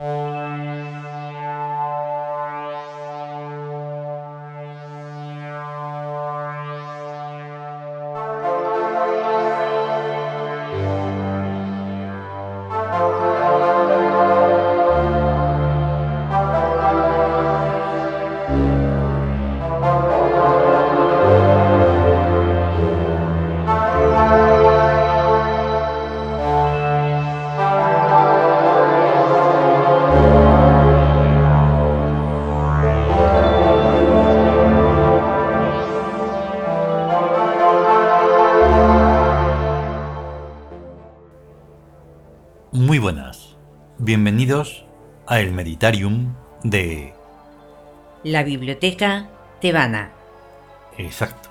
Muy Bienvenidos a el Meditarium de... La biblioteca tebana. Exacto.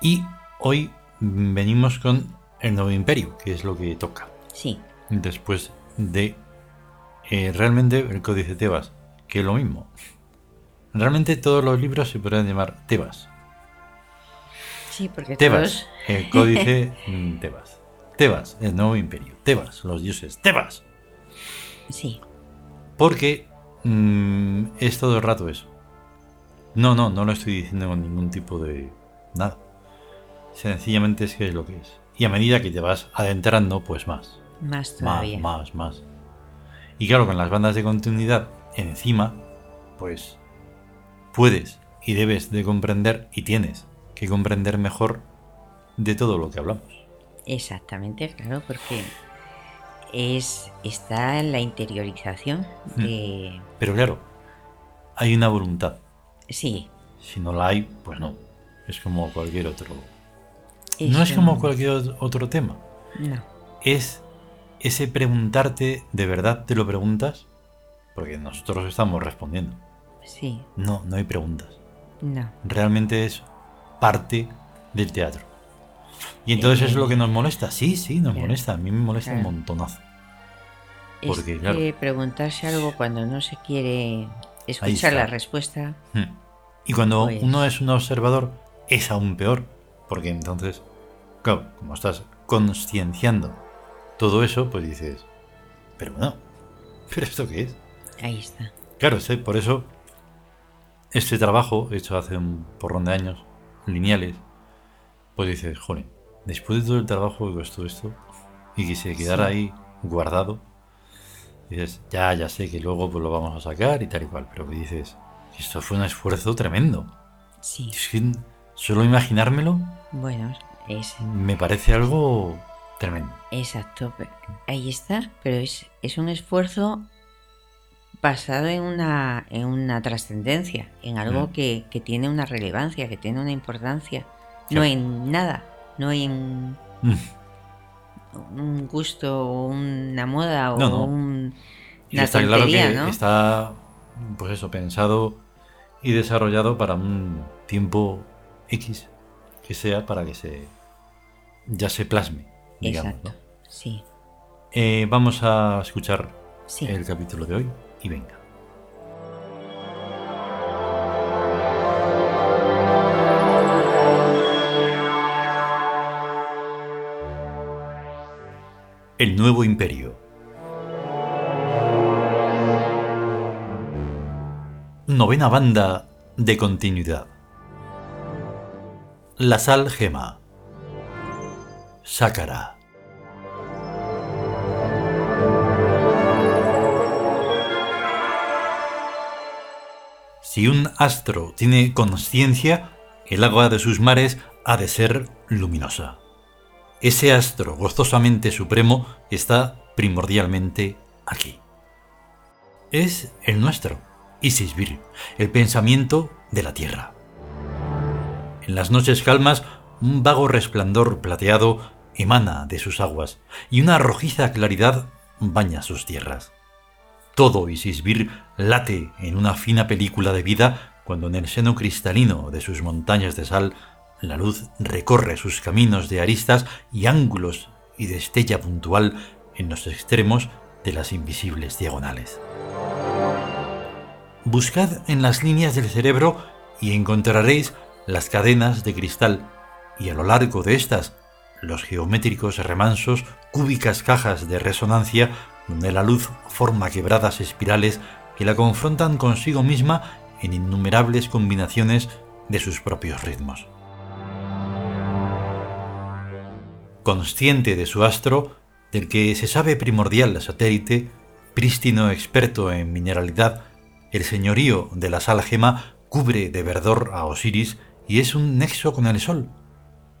Y hoy venimos con el Nuevo Imperio, que es lo que toca. Sí, Después de eh, realmente el Códice Tebas, que es lo mismo. Realmente todos los libros se podrían llamar Tebas. sí, porque Tebas, todos... el Códice mm, Tebas. Tebas, el Nuevo Imperio. Tebas, los dioses. Tebas. Sí, Porque mm, es todo el rato eso. No, no, no lo estoy diciendo con ningún tipo de nada. Sencillamente es que es lo que es. Y a medida que te vas adentrando, pues más. más Más, todavía. más, más. Y claro, con las bandas de continuidad encima, pues puedes y debes de comprender y tienes que comprender mejor de todo lo que hablamos. Exactamente, claro, porque es está en la interiorización Mm. de... Pero claro, hay una voluntad. Sí, Si no la hay, pues no. Es como cualquier otro. es No es un- como cualquier ot- otro tema. No, Es ese preguntarte, ¿de verdad te lo preguntas? Porque nosotros estamos respondiendo. sí, No, no hay preguntas. no. Realmente es parte del teatro. Y entonces es lo que nos molesta. Sí, sí, nos Claro. molesta. A mí me molesta un montonazo. Es Porque, que claro. preguntarse algo cuando no se quiere escuchar la respuesta, Hmm. Y cuando Pues- uno es un observador, es aún peor. Porque entonces, claro, como estás conscienciando todo eso, pues dices, pero bueno, ¿pero esto qué es? ahí está. Claro, por eso este trabajo, hecho hace un porrón de años, lineales, pues dices, joder, después de todo el trabajo que costó esto y que se quedara Sí. ahí guardado, dices, ya, ya sé que luego pues lo vamos a sacar y tal y cual, pero que dices, esto fue un esfuerzo tremendo. Sí, Es que solo imaginármelo bueno, es me parece algo tremendo. exacto. Ahí está, pero es, es un esfuerzo basado en una, en una trascendencia, en algo Mm. que, que tiene una relevancia, que tiene una importancia, no en nada, no en Mm. un gusto o una moda o No, no. un- una está claro que ¿no? está, pues eso, pensado y desarrollado para un tiempo X que sea para que se ya se plasme, digamos. Exacto, sí, Eh, vamos a escuchar sí. el capítulo de hoy y venga. El nuevo imperio. Novena banda de continuidad. La sal gema. Sácara. Si un astro tiene conciencia, el agua de sus mares ha de ser luminosa. Ese astro gozosamente supremo está primordialmente aquí. Es el nuestro, Isisbir, el pensamiento de la tierra. En las noches calmas, un vago resplandor plateado emana de sus aguas y una rojiza claridad baña sus tierras. Todo Isisbir late en una fina película de vida cuando en el seno cristalino de sus montañas de sal la luz recorre sus caminos de aristas y ángulos y destella puntual en los extremos de las invisibles diagonales. Buscad en las líneas del cerebro y encontraréis las cadenas de cristal y a lo largo de estas los geométricos remansos cúbicas cajas de resonancia donde la luz forma quebradas espirales que la confrontan consigo misma en innumerables combinaciones de sus propios ritmos. Consciente de su astro, del que se sabe primordial satélite, prístino experto en mineralidad, el señorío de la sal gema cubre de verdor a Osiris y es un nexo con el sol.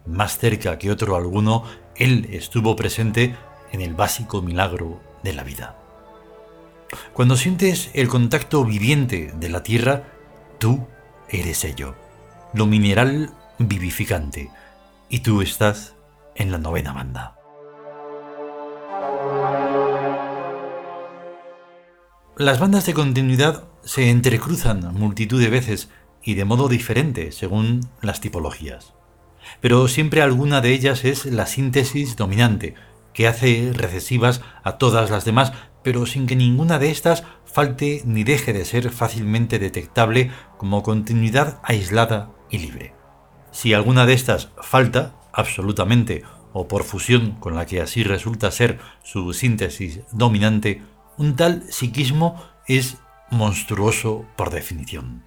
Más cerca que otro alguno, él estuvo presente en el básico milagro de la vida. Cuando sientes el contacto viviente de la tierra, tú eres ello, lo mineral vivificante, y tú estás en la novena banda. Las bandas de continuidad se entrecruzan multitud de veces y de modo diferente según las tipologías. Pero siempre alguna de ellas es la síntesis dominante, que hace recesivas a todas las demás, pero sin que ninguna de estas falte ni deje de ser fácilmente detectable como continuidad aislada y libre. Si alguna de estas falta, absolutamente, o por fusión con la que así resulta ser su síntesis dominante, un tal psiquismo es monstruoso por definición.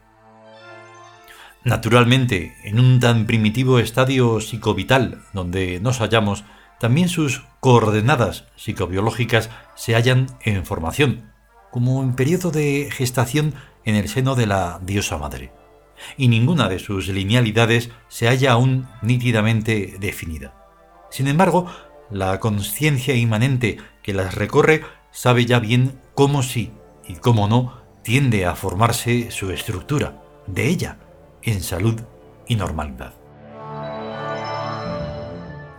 Naturalmente, en un tan primitivo estadio psicovital donde nos hallamos, también sus coordenadas psicobiológicas se hallan en formación, como en periodo de gestación en el seno de la diosa madre, y ninguna de sus linealidades se halla aún nítidamente definida. Sin embargo, la conciencia inmanente que las recorre sabe ya bien cómo sí y cómo no tiende a formarse su estructura, de ella, en salud y normalidad.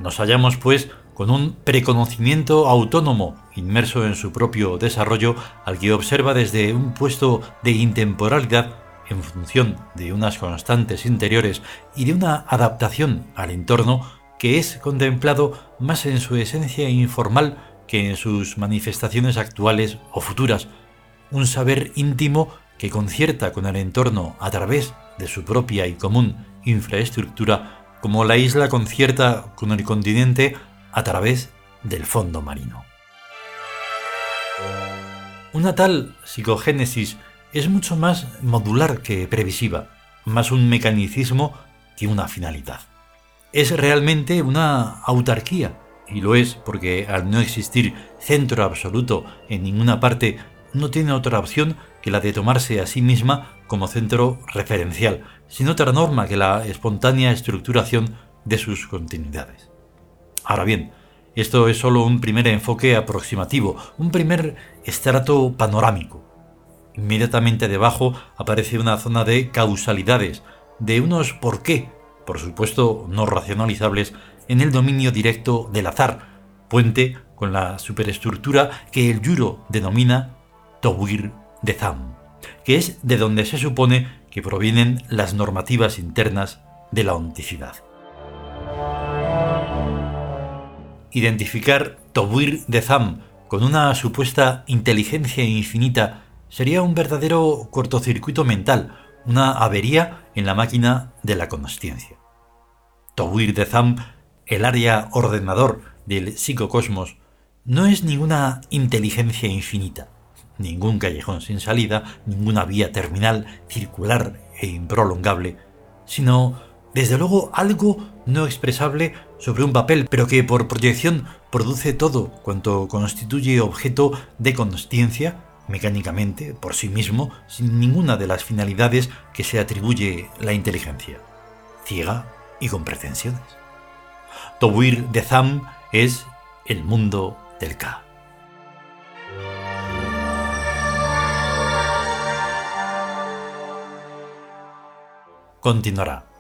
Nos hallamos, pues, con un preconocimiento autónomo, inmerso en su propio desarrollo, al que observa desde un puesto de intemporalidad en función de unas constantes interiores y de una adaptación al entorno que es contemplado más en su esencia informal que en sus manifestaciones actuales o futuras, un saber íntimo que concierta con el entorno a través de su propia y común infraestructura, como la isla concierta con el continente a través del fondo marino. Una tal psicogénesis es mucho más modular que previsiva, más un mecanicismo que una finalidad. Es realmente una autarquía, y lo es porque al no existir centro absoluto en ninguna parte, no tiene otra opción que la de tomarse a sí misma como centro referencial, sin otra norma que la espontánea estructuración de sus continuidades. Ahora bien, esto es solo un primer enfoque aproximativo, un primer estrato panorámico. Inmediatamente debajo aparece una zona de causalidades, de unos por qué, por supuesto no racionalizables, en el dominio directo del azar, puente con la superestructura que el Yuro denomina Tawir de Zam, que es de donde se supone que provienen las normativas internas de la onticidad. Identificar Tawir de Zam con una supuesta inteligencia infinita sería un verdadero cortocircuito mental, una avería en la máquina de la consciencia. Tawir de Zam el área ordenador del psicocosmos no es ninguna inteligencia infinita, ningún callejón sin salida, ninguna vía terminal, circular e improlongable, sino, desde luego, algo no expresable sobre un papel, pero que por proyección produce todo cuanto constituye objeto de consciencia, mecánicamente, por sí mismo, sin ninguna de las finalidades que se atribuye la inteligencia, ciega y con pretensiones. Tobir de Zam es el mundo del Ka. Continuará.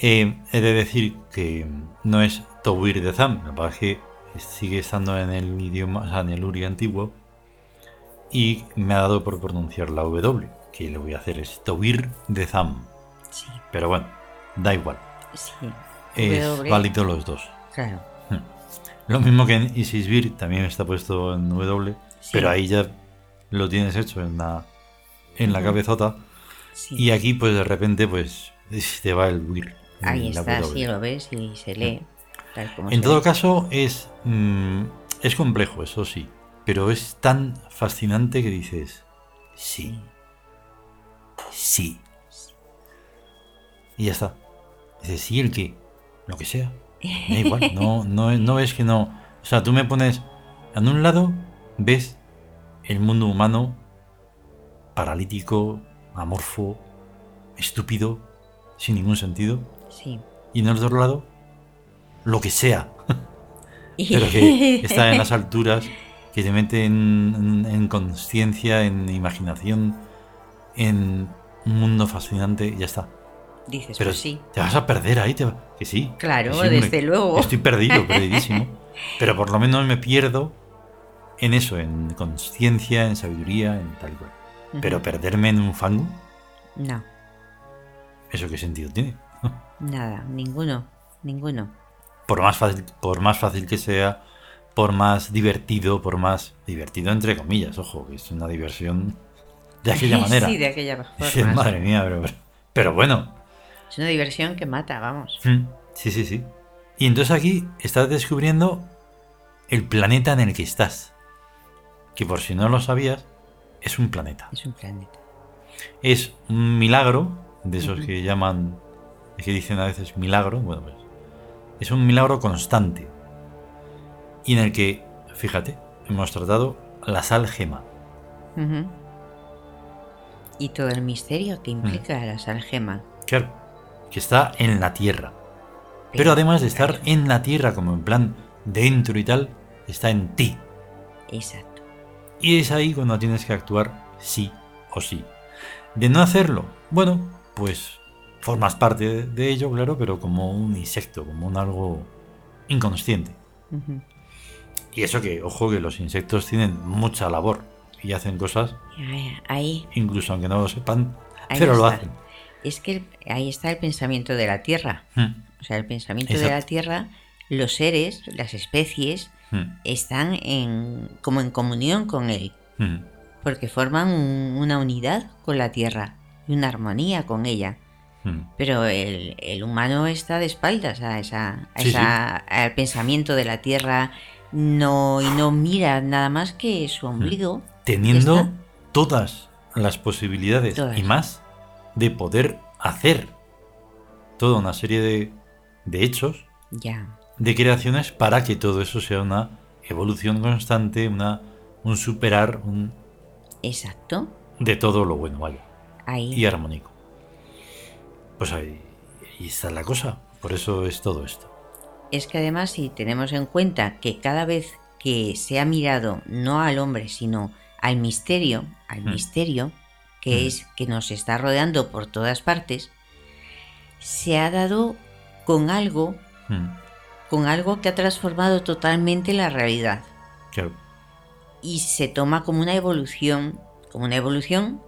Eh, he de decir que no es Tobir de Zam, me parece que sigue estando en el idioma, o sea, en el Uri antiguo, y me ha dado por pronunciar la W, que le voy a hacer es Tobir de Zam. Sí. Pero bueno, da igual. Sí. Es W. válido los dos. Claro. Lo mismo que en Isisbir también está puesto en W, Sí. pero ahí ya lo tienes hecho en la en la cabezota. Sí. Y aquí, pues de repente, pues te va el WIR. Ahí está, W. sí, lo ves y se lee. tal como En se todo ve. caso, es, mm, es complejo, eso sí. Pero es tan fascinante que dices, sí, sí. Y ya está. Dices, sí, el qué, lo que sea. Me da igual, no, no, no es que no. O sea, tú me pones, en un lado ves el mundo humano paralítico, amorfo, estúpido, sin ningún sentido. Sí. Y en el otro lado, lo que sea, pero que está en las alturas, que te mete en, en- en conciencia, en imaginación, en un mundo fascinante, y ya está. Dices, Pero pues sí. te vas a perder ahí, te va- que sí. Claro, que sí, hombre, desde luego. Estoy perdido, perdidísimo. Pero por lo menos me pierdo en eso, en conciencia, en sabiduría, en tal y cual. Pero perderme en un fango, No, ¿eso qué sentido tiene? Nada, ninguno, ninguno. por más fácil, por más fácil que sea, por más divertido, por más divertido entre comillas, ojo, que es una diversión de aquella manera. Sí, de aquella forma. madre mía, pero, pero bueno. Es una diversión que mata, vamos. Mm, Sí, sí, sí. Y entonces aquí estás descubriendo el planeta en el que estás. Que por si no lo sabías, es un planeta. Es un planeta. Es un milagro, de esos que llaman, que dicen a veces milagro, bueno, pues es un milagro constante. Y en el que, fíjate, hemos tratado la sal gema. Y todo el misterio Mm. que implica la sal gema. Claro, que está en la tierra. Pero además de estar en la tierra, como en plan dentro y tal, está en ti. Exacto. Y es ahí cuando tienes que actuar sí o sí. De no hacerlo, bueno, pues formas parte de- ello, claro, pero como un insecto, como un algo inconsciente. Y eso que, ojo, que los insectos tienen mucha labor y hacen cosas, Ahí, incluso aunque no lo sepan, pero lo hacen. Es que ahí está el pensamiento de la Tierra. Mm, O sea, el pensamiento de la. Tierra, los seres, las especies, mm, están en, como en comunión con él. mm. Porque forman un- una unidad con la Tierra y una armonía con ella. Mm. Pero el, el humano está de espaldas a esa, a Sí, esa- al pensamiento de la Tierra no, y no mira nada más que su ombligo. Teniendo está. todas las posibilidades Todas. y más de poder hacer toda una serie de, de hechos, Ya, de creaciones, para que todo eso sea una evolución constante, una, un superar un, exacto. de todo lo bueno, vaya, Ahí. y armónico. Pues ahí, ahí está la cosa, por eso es todo esto. Es que además si tenemos en cuenta que cada vez que se ha mirado no al hombre, sino al misterio, al Mm. misterio, que Mm. es que nos está rodeando por todas partes, se ha dado con algo, Mm, con algo que ha transformado totalmente la realidad. claro. Y se toma como una evolución, como una evolución,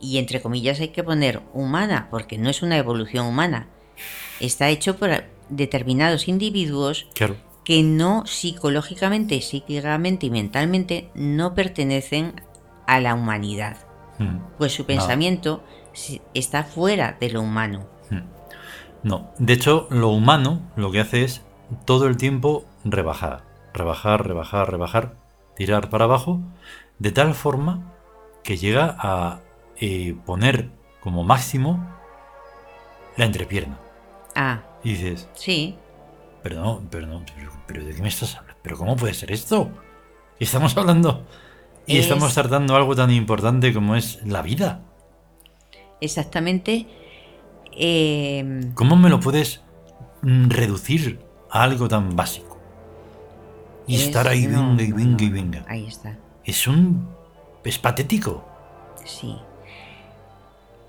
y entre comillas hay que poner humana, porque no es una evolución humana. Está hecho por determinados individuos Claro. que no psicológicamente, psíquicamente y mentalmente no pertenecen a la humanidad, Mm, pues su pensamiento está fuera de lo humano. mm. No, de hecho, lo humano lo que hace es todo el tiempo rebajar, rebajar, rebajar, rebajar, tirar para abajo, de tal forma que llega a eh, poner como máximo la entrepierna. Ah, Y dices, sí, pero no, pero no, pero, pero ¿de qué me estás hablando? ¿Pero cómo puede ser esto? Estamos hablando y Es- estamos tratando algo tan importante como es la vida. exactamente. eh, ¿Cómo me lo puedes mm, reducir a algo tan básico? Y es- estar ahí, no, venga y no, venga y venga. Ahí está, Es un... es patético. sí.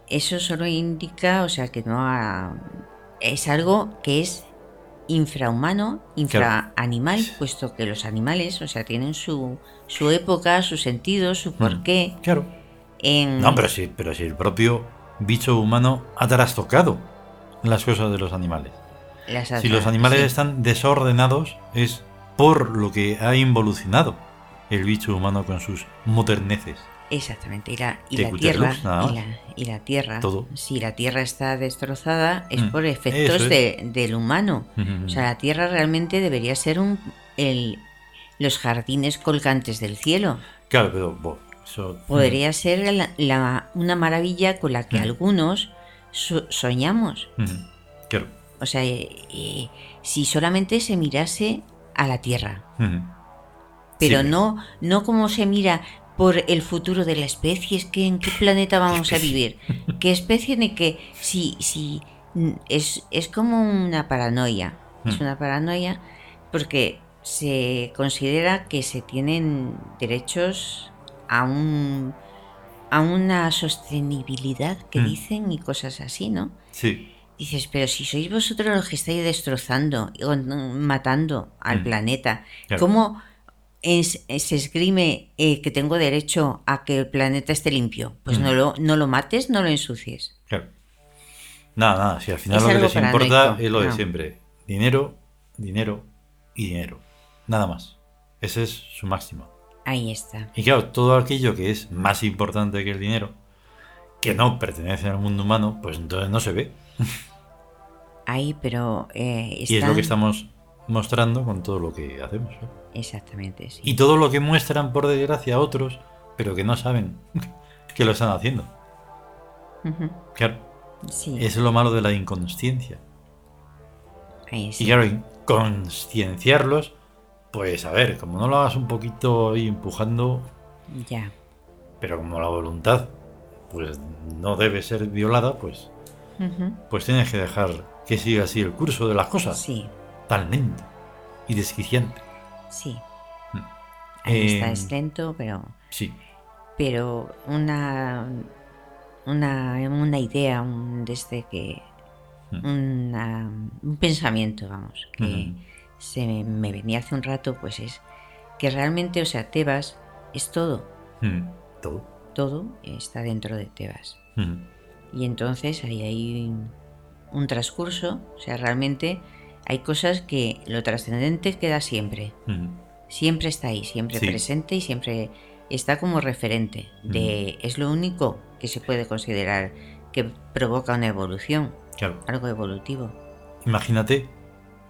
Eso solo indica, o sea, que no ha- es algo que es infrahumano, infraanimal, puesto que los animales, o sea, tienen su, su época, su sentido, su porqué. Claro. En, Mm. No, pero sí, pero sí, el propio bicho humano ha trastocado las cosas de los animales. las Si los animales sí. están desordenados es por lo que ha involucionado el bicho humano con sus moderneces. Exactamente, y la, y la tierra, y la, y la tierra, Todo. si la tierra está destrozada es Mm, por efectos es. de- del humano. O sea, la tierra realmente debería ser un, el, los jardines colgantes del cielo. Claro, pero bo, eso. Podría ser la- la- una maravilla con la que Mm. algunos so- soñamos. Claro. O sea, eh, eh, si solamente se mirase a la tierra, pero Sí, no, no como se mira por el futuro de la especie, es que en qué planeta vamos a vivir, qué especie ni qué, si, si es, es como una paranoia, es Mm. una paranoia porque se considera que se tienen derechos a un a una sostenibilidad que Mm. dicen y cosas así, ¿no? Sí. Dices, pero si sois vosotros los que estáis destrozando y matando al Mm. planeta, Claro. ¿cómo es- se esgrime eh, que tengo derecho a que el planeta esté limpio? Pues Mm. no, lo, no lo mates, no lo ensucies. Claro. Nada, nada. Si al final Es lo que les importa es lo de siempre: dinero, dinero y dinero. Nada más. Ese es su máximo. Ahí está. Y claro, todo aquello que es más importante que el dinero, que no pertenece al mundo humano, pues entonces no se ve. Ahí, pero eh, Y es lo que estamos mostrando con todo lo que hacemos. ¿no? Exactamente, sí. Y todo lo que muestran, por desgracia, a otros, pero que no saben que lo están haciendo. Claro, Sí, es lo malo de la inconsciencia. ahí sí. Y claro, concienciarlos, pues a ver, como no lo hagas un poquito ahí empujando, Ya, pero como la voluntad pues no debe ser violada, pues, pues tienes que dejar que siga así el curso de las cosas, sí, tan lento y desquiciante. sí. Ahí está, Eh, es lento, pero... Sí, pero una una, una idea un, desde que Mm. una- un pensamiento vamos que se me, me venía hace un rato pues es que realmente o sea Tebas es todo Mm, todo. todo está dentro de Tebas y entonces ahí hay un, un transcurso o sea realmente hay cosas que lo trascendente queda siempre siempre está ahí, siempre Sí. presente y siempre está como referente de es lo único que se puede considerar que provoca una evolución, Claro, algo evolutivo. imagínate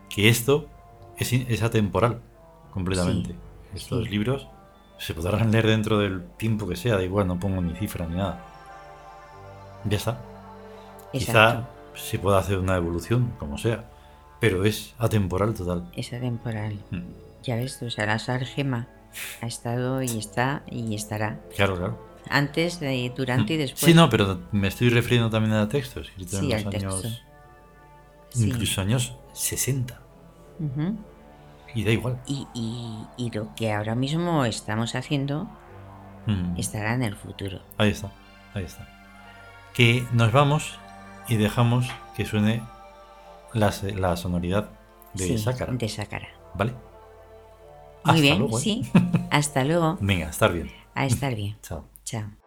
que esto es, atemporal completamente. Sí, Estos sí. libros se podrán leer dentro del tiempo que sea, da igual, no pongo ni cifra ni nada. Ya está. Quizá se pueda hacer una evolución, como sea, pero es atemporal total. es atemporal. Mm, Ya ves, o sea, la sal gema ha estado y está y estará. Claro, claro. Antes, de- durante y después. Sí, no, pero me estoy refiriendo también a textos escritos Sí, en al los texto. años, Sí. incluso años 60. Ujú. Y da igual. y, y- y lo que ahora mismo estamos haciendo Mm, estará en el futuro. Ahí está, ahí está. Que nos vamos y dejamos que suene la, sonoridad de Sí, Sácara. De Sácara. ¿Vale? Muy Hasta bien, luego, ¿eh? sí. Hasta luego. Venga, estar bien. A estar bien. Chao. Chao.